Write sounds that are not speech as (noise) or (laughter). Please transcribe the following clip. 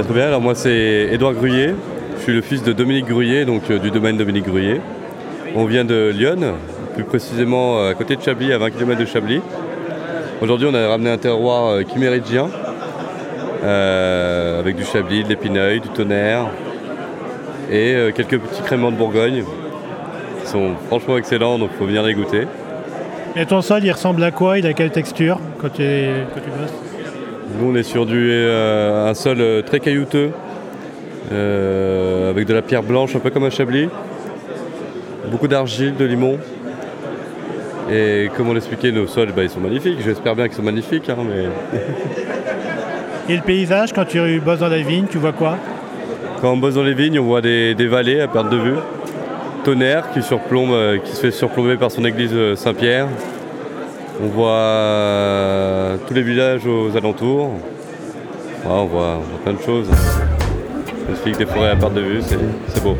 bah, très bien. Alors moi c'est Édouard Gruyé. Je suis le fils de Dominique Gruyé, donc euh, du domaine Dominique Gruyé. On vient de Lyon, plus précisément euh, à côté de Chablis, à 20 km de Chablis. Aujourd'hui on a ramené un terroir euh, euh, avec du Chablis, de l'épineuil, du tonnerre et quelques petits créments de Bourgogne qui sont franchement excellents, donc il faut venir les goûter. Et ton sol, il ressemble à quoi Il a quelle texture quand tu, quand tu bosses? Nous on est sur du, euh, un sol euh, très caillouteux, euh, avec de la pierre blanche, un peu comme à Chablis. Beaucoup d'argile, de limon. Et comme on l'expliquait, nos sols, bah, ils sont magnifiques. J'espère bien qu'ils sont magnifiques. hein, mais (laughs) Et le paysage, quand tu bosses dans la vigne, tu vois quoi? Quand on bosse dans les vignes, on voit des, des vallées à perte de vue. Tonnerre qui, surplombe, qui se fait surplomber par son église Saint-Pierre. On voit euh, tous les villages aux alentours. On, voit, plein de choses. Magnifique, des forêts à perte de vue, c'est beau.